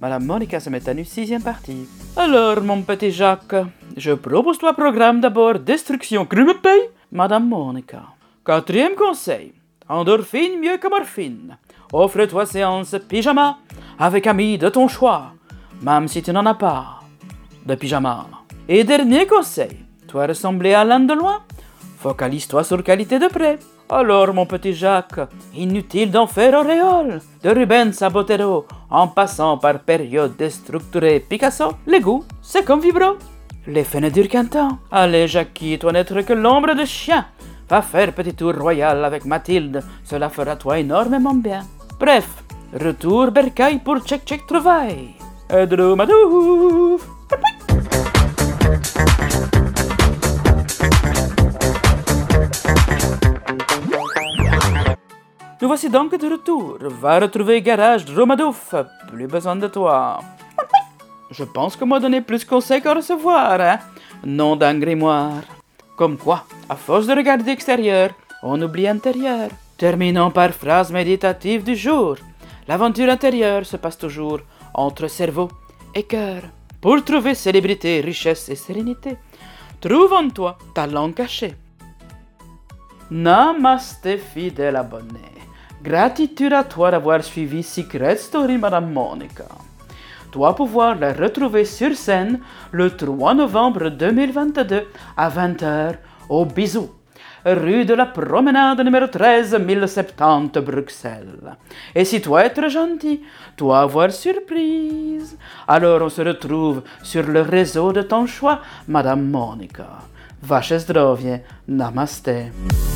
Madame Monica se met à nu sixième partie. Alors, mon petit Jacques, je propose toi programme d'abord destruction paye? Madame Monica. Quatrième conseil, endorphine mieux que morphine. Offre-toi séance pyjama avec amis de ton choix, même si tu n'en as pas de pyjama. Et dernier conseil, toi ressembler à l'un de loin, focalise-toi sur qualité de près. Alors, mon petit Jacques, inutile d'en faire auréole. De Rubens à en passant par période déstructurée Picasso, les goûts, c'est comme vibro. L'effet ne dure qu'un temps. Allez, Jackie, toi n'être que l'ombre de chien. Va faire petit tour royal avec Mathilde, cela fera toi énormément bien. Bref, retour bercaille pour check check trouvaille. Edromadouf Nous voici donc de retour. Va retrouver Garage Romadouf. Plus besoin de toi. Je pense qu'on m'a donné plus conseils qu'à recevoir, hein? Nom d'un grimoire. Comme quoi, à force de regarder extérieur, on oublie intérieur. Terminons par phrase méditative du jour. L'aventure intérieure se passe toujours entre cerveau et cœur. Pour trouver célébrité, richesse et sérénité, trouve en toi ta langue cachée. Namaste fidèle abonné. Gratitude à toi d'avoir suivi Secret Story Madame Monica. Toi pouvoir la retrouver sur scène le 3 novembre 2022 à 20h au Bisou, rue de la Promenade numéro 13 1070 Bruxelles. Et si toi être gentil, toi avoir surprise, alors on se retrouve sur le réseau de ton choix, Madame Monica. Vaše zdrovie, namaste.